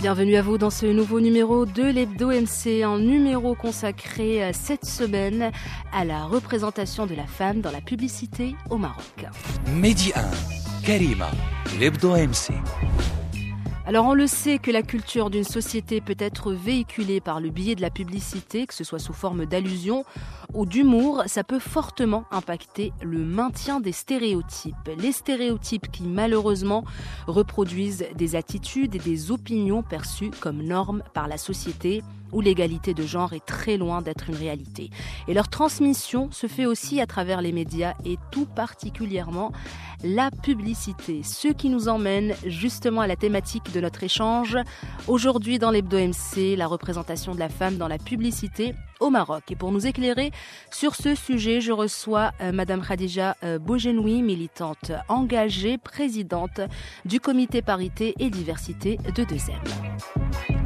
Bienvenue à vous dans ce nouveau numéro de l'Hebdo MC, un numéro consacré euh, cette semaine à la représentation de la femme dans la publicité au Maroc. Mehdi 1, Karima. Alors on le sait que la culture d'une société peut être véhiculée par le biais de la publicité, que ce soit sous forme d'allusion ou d'humour, ça peut fortement impacter le maintien des stéréotypes. Les stéréotypes qui malheureusement reproduisent des attitudes et des opinions perçues comme normes par la société où l'égalité de genre est très loin d'être une réalité. Et leur transmission se fait aussi à travers les médias et tout particulièrement la publicité. Ce qui nous emmène justement à la thématique de notre échange. Aujourd'hui dans l'Hebdo MC, la représentation de la femme dans la publicité au Maroc. Et pour nous éclairer sur ce sujet, je reçois euh, Madame Khadija euh, Bojenoui, militante engagée, présidente du comité parité et diversité de 2M.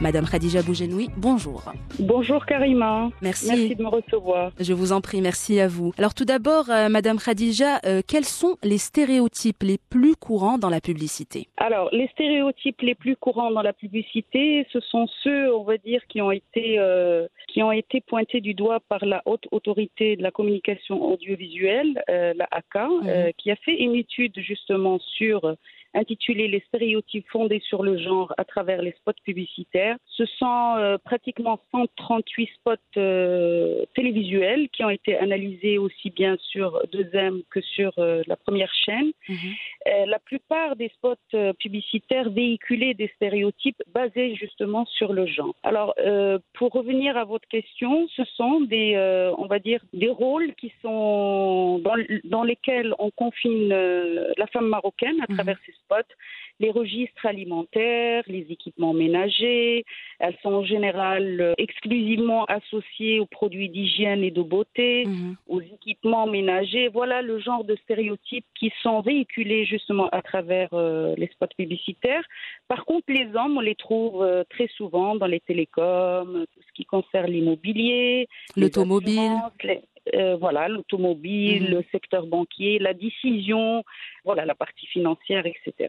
Madame Khadija Boujenoui, bonjour. Bonjour Karima. Merci. Merci de me recevoir. Je vous en prie, merci à vous. Alors tout d'abord, euh, Madame Khadija, euh, quels sont les stéréotypes les plus courants dans la publicité? Alors, les stéréotypes les plus courants dans la publicité, ce sont ceux, on va dire, qui ont été euh, qui ont été pointés du doigt par la haute autorité de la communication audiovisuelle, la ACA, qui a fait une étude justement sur intitulée Les stéréotypes fondés sur le genre à travers les spots publicitaires. Ce sont euh, pratiquement 138 spots euh, télévisuels qui ont été analysés aussi bien sur 2M que sur euh, la première chaîne. Euh, la plupart des spots publicitaires véhiculaient des stéréotypes basés justement sur le genre. Alors, pour revenir à votre question, ce sont des, on va dire, des rôles qui sont dans, dans lesquels on confine la femme marocaine à Mhm. travers ces spots, les registres alimentaires, les équipements ménagers. Elles sont en général euh, exclusivement associées aux produits d'hygiène et de beauté Mhm. aux équipements ménagers. Voilà le genre de stéréotypes qui sont véhiculés justement à travers euh, les spots publicitaires. Par contre, les hommes, on les trouve euh, très souvent dans les télécoms, tout ce qui concerne l'immobilier, L'automobile. les- euh, voilà, l'automobile, Mhm. le secteur banquier, la décision, voilà, la partie financière, etc.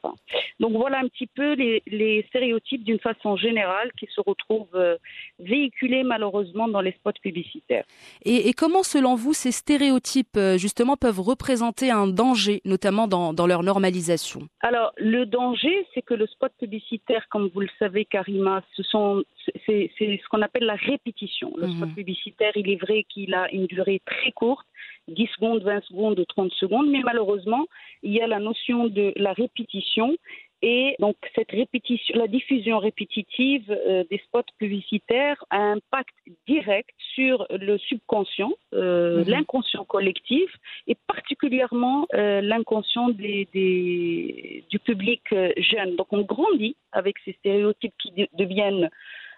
Donc voilà un petit peu les, les stéréotypes d'une façon générale qui se retrouvent euh, véhiculés malheureusement dans les spots publicitaires. Et, et comment, selon vous, ces stéréotypes, euh, justement, peuvent représenter un danger, notamment dans, dans leur normalisation? Alors, le danger, c'est que le spot publicitaire, comme vous le savez, Karima, ce sont, c'est, ce qu'on appelle la répétition. Le Mhm. spot publicitaire, il est vrai qu'il a une durée très courte, 10 secondes, 20 secondes, 30 secondes, mais malheureusement, il y a la notion de la répétition. Et donc, cette répétition, la diffusion répétitive euh, des spots publicitaires a un impact direct sur le subconscient, euh, Mhm. l'inconscient collectif, et particulièrement euh, l'inconscient des, des- du public jeune. Donc on grandit avec ces stéréotypes qui de- deviennent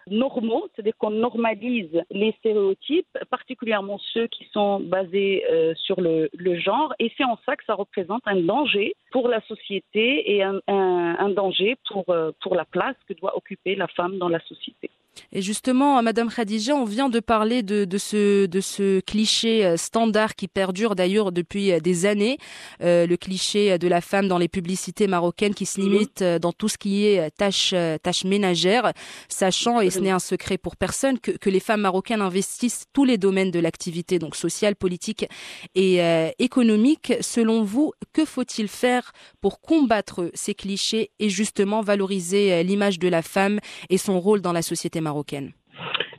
normaux, c'est-à-dire qu'on normalise les stéréotypes, particulièrement ceux qui sont basés euh, sur le, genre, et c'est en ça que ça représente un danger pour la société et un, un- un danger pour, euh, pour la place que doit occuper la femme dans la société. Et justement, Madame Khadija, on vient de parler de, de ce, de ce cliché euh, standard qui perdure d'ailleurs depuis euh, des années, euh, le cliché de la femme dans les publicités marocaines qui se Mhm. limite euh, dans tout ce qui est euh, tâches, euh, tâches ménagères, sachant, et ce n'est un secret pour personne, que, que les femmes marocaines investissent tous les domaines de l'activité, donc sociale, politique et euh, économique. Selon vous, que faut-il faire pour combattre ces clichés et justement valoriser euh, l'image de la femme et son rôle dans la société marocaine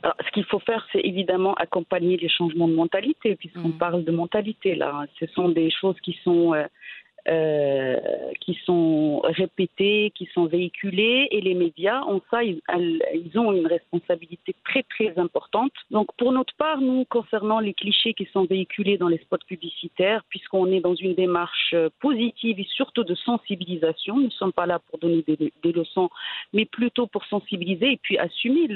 Alors, ce qu'il faut faire, c'est évidemment accompagner les changements de mentalité, puisqu'on Mhm. parle de mentalité là. Ce sont des choses qui sont euh, euh, qui sont répétés, qui sont véhiculés, et les médias, en ça, ils, ont une responsabilité très très importante. Donc pour notre part, nous, concernant les clichés qui sont véhiculés dans les spots publicitaires, puisqu'on est dans une démarche euh, positive et surtout de sensibilisation, nous ne sommes pas là pour donner des, leçons, mais plutôt pour sensibiliser et puis assumer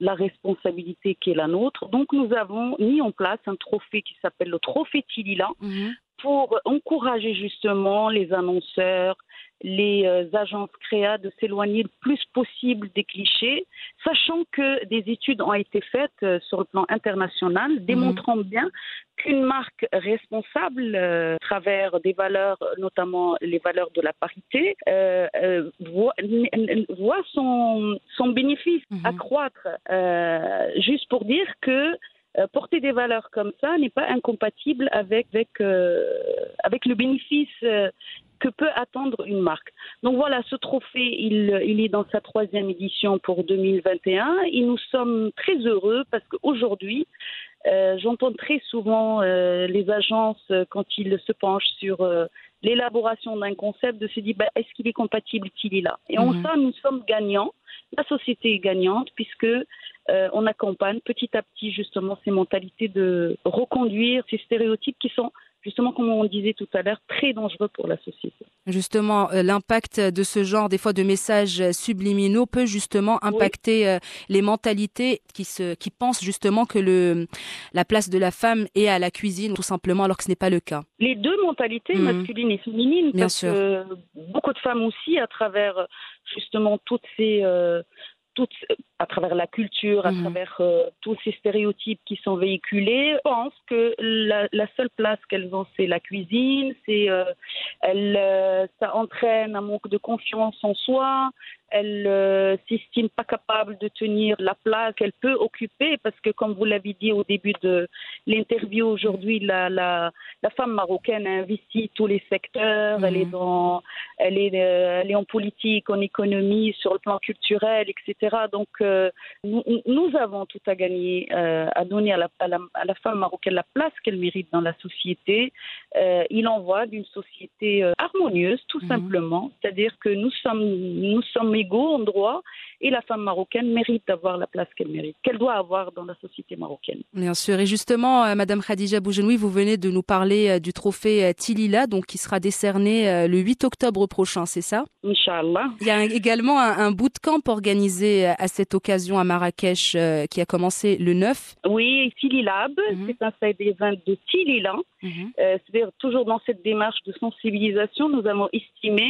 la responsabilité qui est la nôtre. Donc nous avons mis en place un trophée qui s'appelle le trophée Tilila, pour encourager justement les annonceurs, les euh, agences créa de s'éloigner le plus possible des clichés, sachant que des études ont été faites euh, sur le plan international mhm. démontrant bien qu'une marque responsable, euh, à travers des valeurs, notamment les valeurs de la parité, voit, voit, son, son bénéfice mhm. accroître. juste pour dire que euh, porter des valeurs comme ça n'est pas incompatible avec, avec, euh, le bénéfice euh, que peut attendre une marque. Donc voilà, ce trophée, il, il, est dans sa troisième édition pour 2021 et nous sommes très heureux parce qu'aujourd'hui, j'entends très souvent les agences, quand ils se penchent sur l'élaboration d'un concept, de se dire bah, est-ce qu'il est compatible, qu'il est là Et en mhm. ça, nous sommes gagnants. La société est gagnante puisque euh, on accompagne petit à petit justement ces mentalités de reconduire ces stéréotypes qui sont justement, comme on disait tout à l'heure, très dangereux pour la société. Justement, euh, l'impact de ce genre, des fois, de messages subliminaux peut justement impacter euh, les mentalités qui, se, qui pensent justement que le, la place de la femme est à la cuisine, tout simplement, alors que ce n'est pas le cas. Les deux mentalités, mmh. masculines et féminines, Bien parce sûr. que beaucoup de femmes aussi, à travers justement toutes ces... Euh, toutes, à travers la culture, à mmh. travers euh, tous ces stéréotypes qui sont véhiculés, pensent que la, la seule place qu'elles ont, c'est la cuisine, c'est, euh, elle, euh, ça entraîne un manque de confiance en soi, elle euh, s'estime pas capable de tenir la place qu'elle peut occuper parce que, comme vous l'avez dit au début de l'interview aujourd'hui, la, la, la, femme marocaine a investi tous les secteurs. Elle est mhm. dans, elle est, euh, elle est en politique, en économie, sur le plan culturel, etc. Donc, euh, nous, nous, avons tout à gagner euh, à donner à la, à la, à, la, femme marocaine la place qu'elle mérite dans la société. Euh, il en va d'une société harmonieuse, tout mhm. simplement. C'est-à-dire que nous sommes, nous sommes égaux en droit et la femme marocaine mérite d'avoir la place qu'elle mérite, qu'elle doit avoir dans la société marocaine. Bien sûr. Et justement, euh, Madame Khadija Boujenoui, vous venez de nous parler euh, du trophée euh, Tilila, donc qui sera décerné le 8 octobre prochain, c'est ça? Inch'Allah. Il y a également un, un bootcamp organisé à cette occasion à Marrakech qui a commencé le 9. Oui, Tililab, mm -hmm. c'est un site de Tilila. Mm -hmm. euh, C'est-à-dire toujours dans cette démarche de sensibilisation, nous avons estimé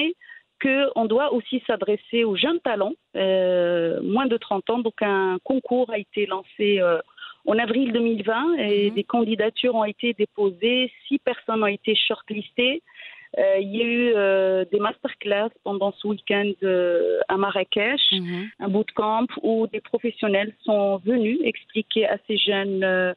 qu'on doit aussi s'adresser aux jeunes talents, euh, moins de 30 ans. Donc un concours a été lancé euh, en avril 2020 et mmh. des candidatures ont été déposées. Six personnes ont été shortlistées. Euh, il y a eu euh, des masterclass pendant ce week-end euh, à Marrakech, mmh. un bootcamp où des professionnels sont venus expliquer à ces jeunes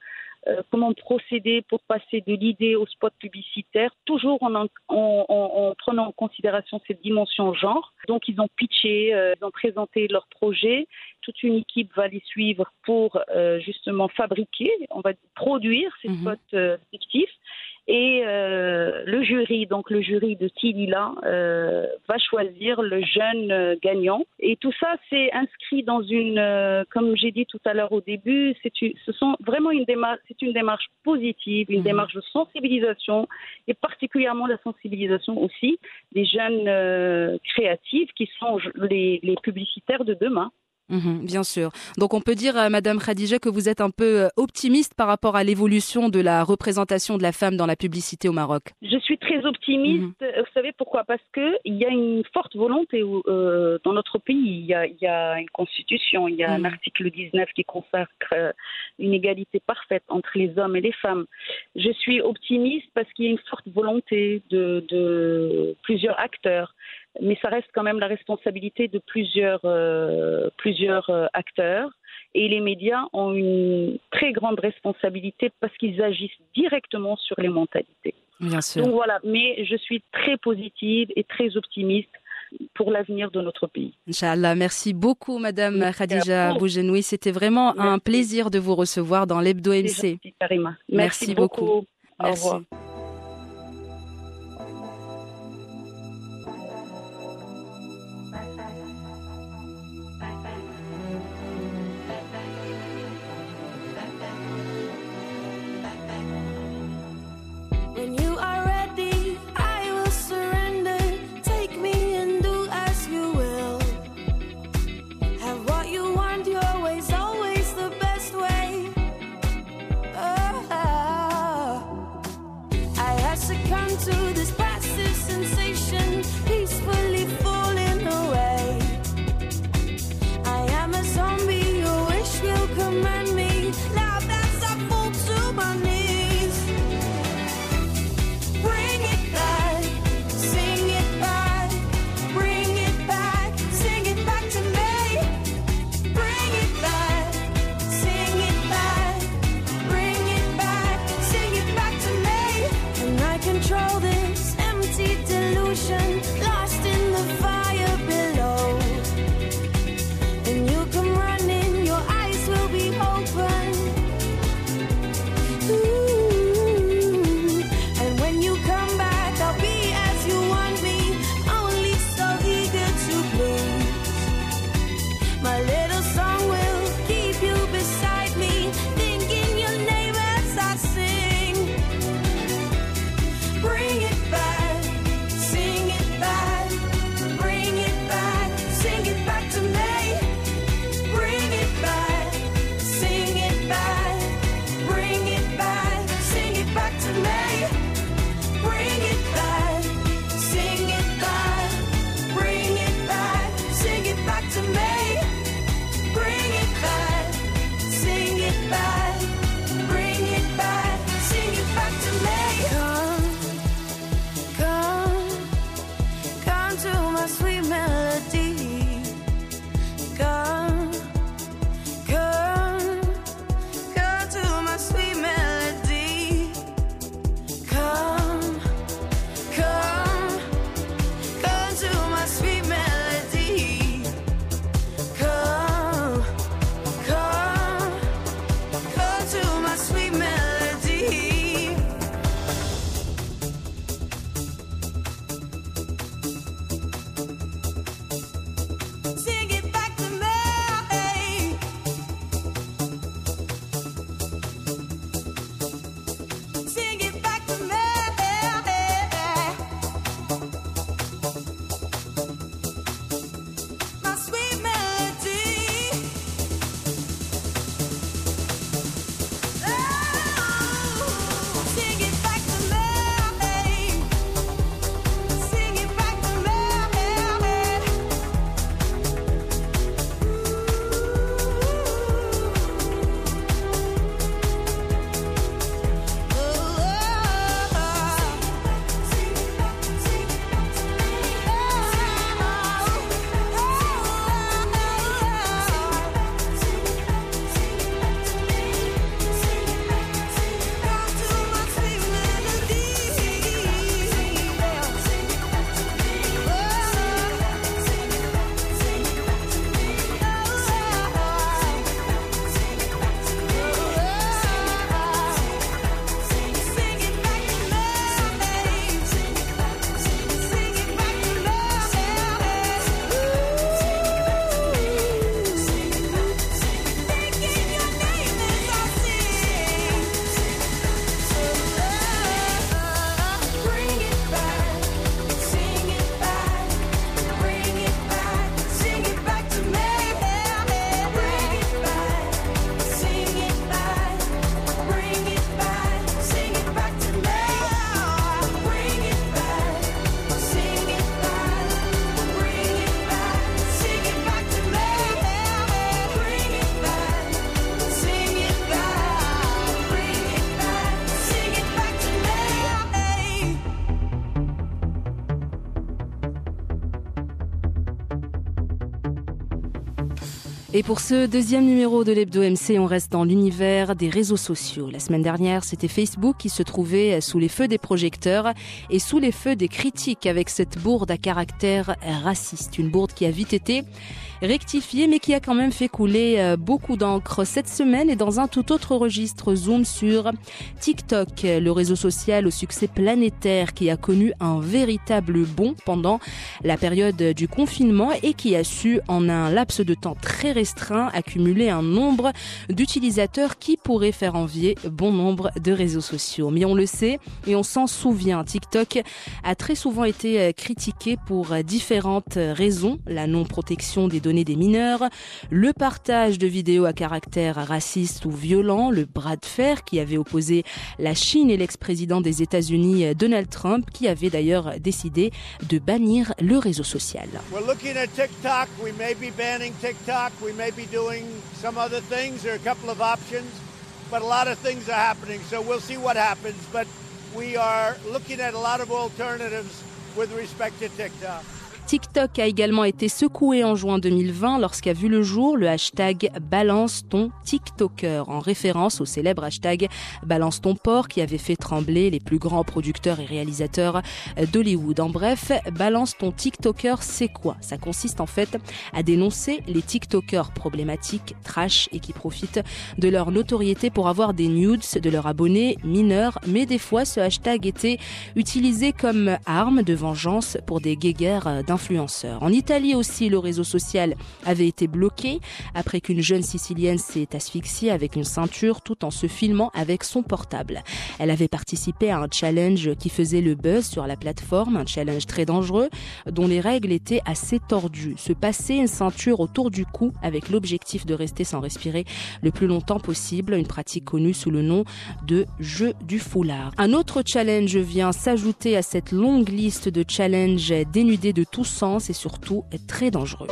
euh, comment procéder pour passer de l'idée au spot publicitaire, toujours en, en, en, en, prenant en considération cette dimension genre. Donc ils ont pitché, euh, ils ont présenté leur projet. Toute une équipe va les suivre pour euh, justement fabriquer, on va produire ces mmh. spots euh, fictifs. Et euh, le jury, donc le jury de Tilila, euh, va choisir le jeune gagnant. Et tout ça, c'est inscrit dans une, euh, comme j'ai dit tout à l'heure au début, c'est ce sont vraiment une démarche, c'est une démarche positive, une mmh. démarche de sensibilisation et particulièrement la sensibilisation aussi des jeunes créatifs qui sont les, les publicitaires de demain. Mmh, bien sûr. Donc on peut dire, euh, Madame Khadija, que vous êtes un peu euh, optimiste par rapport à l'évolution de la représentation de la femme dans la publicité au Maroc. Je suis très optimiste. Mmh. Vous savez pourquoi? Parce que il y a une forte volonté euh, dans notre pays. Il y, a, il y, a, une constitution, il y a mmh. un article 19 qui consacre euh, une égalité parfaite entre les hommes et les femmes. Je suis optimiste parce qu'il y a une forte volonté de, de plusieurs acteurs mais ça reste quand même la responsabilité de plusieurs, euh, plusieurs euh, acteurs. Et les médias ont une très grande responsabilité parce qu'ils agissent directement sur les mentalités. Bien sûr. Donc voilà, mais je suis très positive et très optimiste pour l'avenir de notre pays. Inch'Allah, merci beaucoup Madame merci Khadija Boujenoui. C'était vraiment merci. un plaisir de vous recevoir dans l'Hebdo MC. Merci, merci, beaucoup. beaucoup. Au revoir. to this passive sensation. to my sweet melody. Et pour ce deuxième numéro de l'Hebdo MC, on reste dans l'univers des réseaux sociaux. La semaine dernière, c'était Facebook qui se trouvait sous les feux des projecteurs et sous les feux des critiques avec cette bourde à caractère raciste. Une bourde qui a vite été rectifiée mais qui a quand même fait couler euh, beaucoup d'encre cette semaine et dans un tout autre registre zoom sur TikTok, le réseau social au succès planétaire qui a connu un véritable bond pendant la période du confinement et qui a su en un laps de temps très restreint accumuler un nombre d'utilisateurs qui pourrait faire envier bon nombre de réseaux sociaux. Mais on le sait et on s'en souvient, TikTok a très souvent été euh, critiqué pour différentes raisons, la non-protection des données des mineurs, le partage de vidéos à caractère raciste ou violent, le bras de fer qui avait opposé la Chine et l'ex-président des États-Unis euh, Donald Trump qui avait d'ailleurs décidé de bannir le réseau social. We're looking at TikTok. We may be banning TikTok. We may be doing some other things. There are a options, but a lot of things are happening. So we'll see what happens. But we are looking at a lot of alternatives with respect to TikTok. TikTok a également été secoué en juin 2020 lorsqu'a vu le jour le hashtag Balance ton TikToker en référence au célèbre hashtag Balance ton porc qui avait fait trembler les plus grands producteurs et réalisateurs d'Hollywood. En bref, Balance ton TikToker, c'est quoi? Ça consiste en fait à dénoncer les TikTokers problématiques, trash et qui profitent de leur notoriété pour avoir des nudes de leurs abonnés mineurs, mais des fois ce hashtag était utilisé comme arme de vengeance pour des guéguerres d'influence en Italie aussi, le réseau social avait été bloqué après qu'une jeune Sicilienne s'est asphyxiée avec une ceinture tout en se filmant avec son portable. Elle avait participé à un challenge qui faisait le buzz sur la plateforme, un challenge très dangereux dont les règles étaient assez tordues. Se passer une ceinture autour du cou avec l'objectif de rester sans respirer le plus longtemps possible, une pratique connue sous le nom de jeu du foulard. Un autre challenge vient s'ajouter à cette longue liste de challenges dénudés de tout sens et surtout est très dangereux.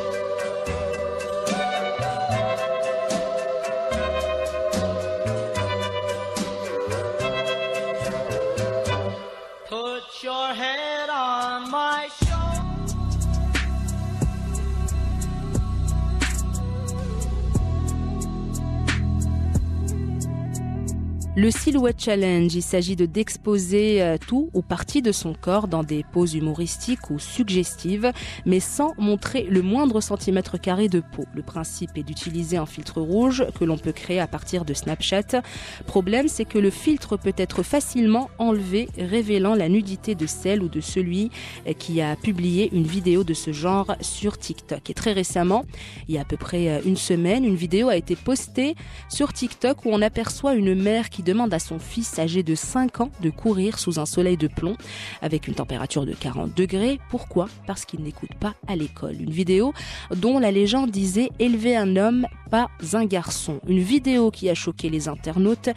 Le Silhouette Challenge, il s'agit de d'exposer euh, tout ou partie de son corps dans des poses humoristiques ou suggestives, mais sans montrer le moindre centimètre carré de peau. Le principe est d'utiliser un filtre rouge que l'on peut créer à partir de Snapchat. Problème, c'est que le filtre peut être facilement enlevé, révélant la nudité de celle ou de celui euh, qui a publié une vidéo de ce genre sur TikTok. Et très récemment, il y a à peu près euh, une semaine, une vidéo a été postée sur TikTok où on aperçoit une mère qui demande à son fils âgé de 5 ans de courir sous un soleil de plomb avec une température de 40 degrés. Pourquoi? Parce qu'il n'écoute pas à l'école. Une vidéo dont la légende disait élever un homme, pas un garçon. Une vidéo qui a choqué les internautes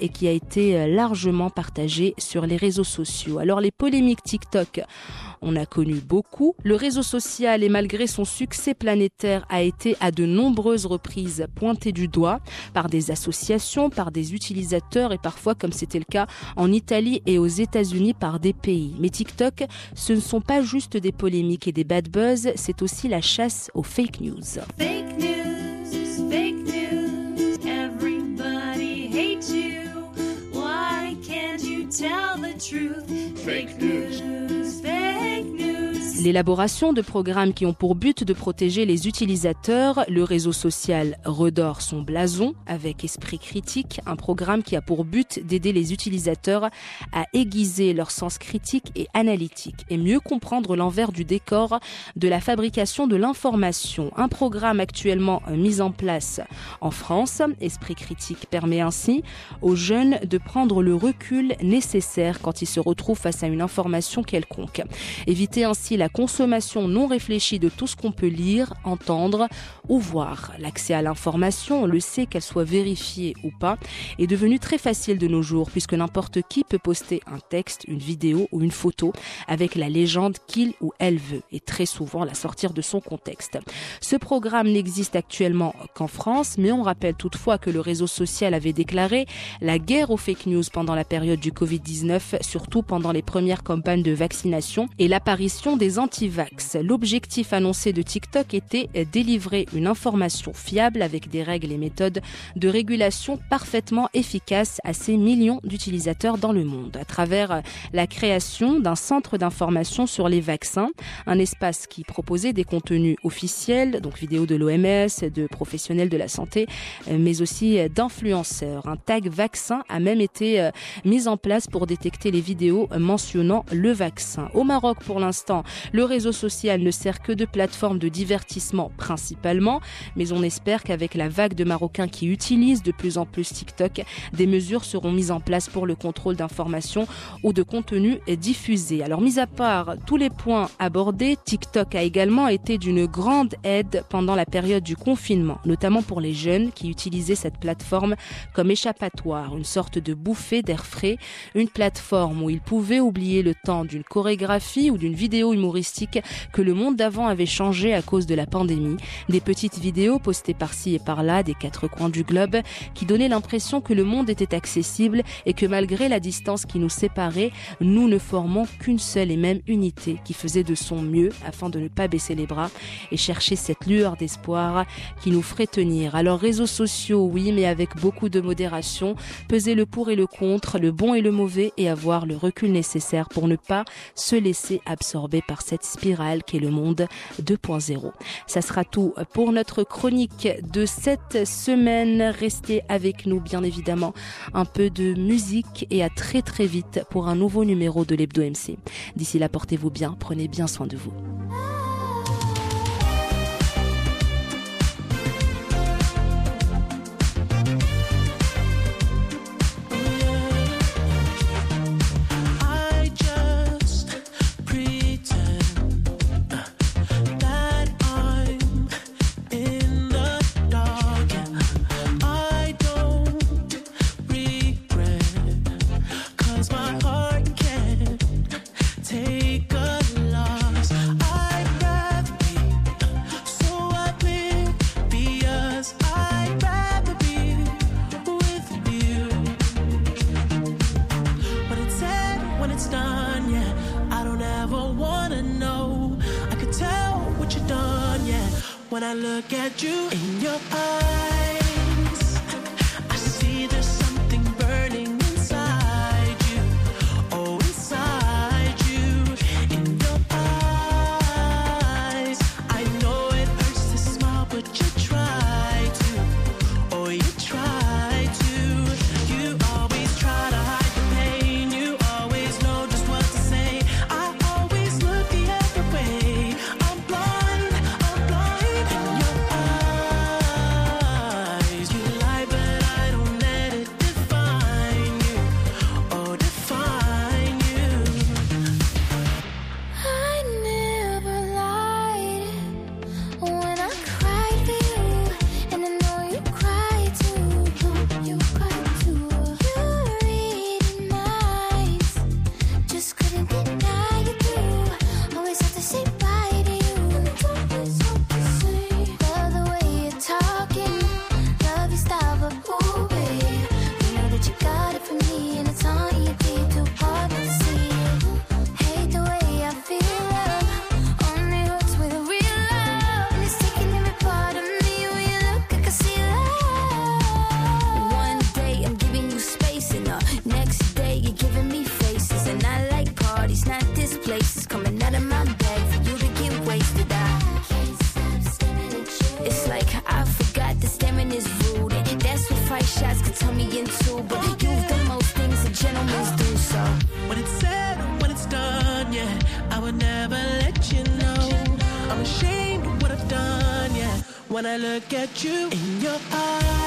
et qui a été largement partagée sur les réseaux sociaux. Alors les polémiques TikTok, on a connu beaucoup. Le réseau social et malgré son succès planétaire a été à de nombreuses reprises pointé du doigt par des associations, par des utilisateurs et parfois, comme c'était le cas en Italie et aux États-Unis, par des pays. Mais TikTok, ce ne sont pas juste des polémiques et des bad buzz, c'est aussi la chasse aux fake news. Fake news, fake news. Everybody hates you. Why can't you tell the truth? Fake news. L'élaboration de programmes qui ont pour but de protéger les utilisateurs, le réseau social redore son blason avec esprit critique, un programme qui a pour but d'aider les utilisateurs à aiguiser leur sens critique et analytique et mieux comprendre l'envers du décor de la fabrication de l'information. Un programme actuellement euh, mis en place en France, Esprit critique permet ainsi aux jeunes de prendre le recul nécessaire quand ils se retrouvent face à une information quelconque. Éviter ainsi la consommation non réfléchie de tout ce qu'on peut lire, entendre ou voir. L'accès à l'information, on le sait qu'elle soit vérifiée ou pas, est devenu très facile de nos jours puisque n'importe qui peut poster un texte, une vidéo ou une photo avec la légende qu'il ou elle veut et très souvent la sortir de son contexte. Ce programme n'existe actuellement qu'en France, mais on rappelle toutefois que le réseau social avait déclaré la guerre aux fake news pendant la période du Covid-19, surtout pendant les premières campagnes de vaccination et l'apparition des anti-vax. L'objectif annoncé de TikTok était délivrer une information fiable avec des règles et méthodes de régulation parfaitement efficaces à ces millions d'utilisateurs dans le monde, à travers la création d'un centre d'information sur les vaccins, un espace qui proposait des contenus officiels, donc vidéos de l'OMS, de professionnels de la santé, mais aussi d'influenceurs. Un tag vaccin a même été euh, mis en place pour détecter les vidéos mentionnant le vaccin. Au Maroc, pour l'instant, le réseau social ne sert que de plateforme de divertissement principalement, mais on espère qu'avec la vague de Marocains qui utilisent de plus en plus TikTok, des mesures seront mises en place pour le contrôle d'informations ou de contenus diffusés. Alors, mis à part tous les points abordés, TikTok a également été d'une grande aide pendant la période du confinement, notamment pour les jeunes qui utilisaient cette plateforme comme échappatoire, une sorte de bouffée d'air frais, une plateforme où ils pouvaient oublier le temps d'une chorégraphie ou d'une vidéo humoristique que le monde d'avant avait changé à cause de la pandémie, des petites vidéos postées par-ci et par-là des quatre coins du globe qui donnaient l'impression que le monde était accessible et que malgré la distance qui nous séparait, nous ne formons qu'une seule et même unité qui faisait de son mieux afin de ne pas baisser les bras et chercher cette lueur d'espoir qui nous ferait tenir. Alors réseaux sociaux, oui, mais avec beaucoup de modération, peser le pour et le contre, le bon et le mauvais et avoir le recul nécessaire pour ne pas se laisser absorber par cette spirale qu'est le monde 2.0. Ça sera tout pour notre chronique de cette semaine. Restez avec nous, bien évidemment. Un peu de musique et à très très vite pour un nouveau numéro de l'Hebdo MC. D'ici là, portez-vous bien, prenez bien soin de vous. Look at you in your eyes, I see there's something shots can turn me into But you've done most things that gentlemen do So When it's said and when it's done, yeah, I would never let you know. I'm ashamed of what I've done, yeah. When I look at you in your eyes.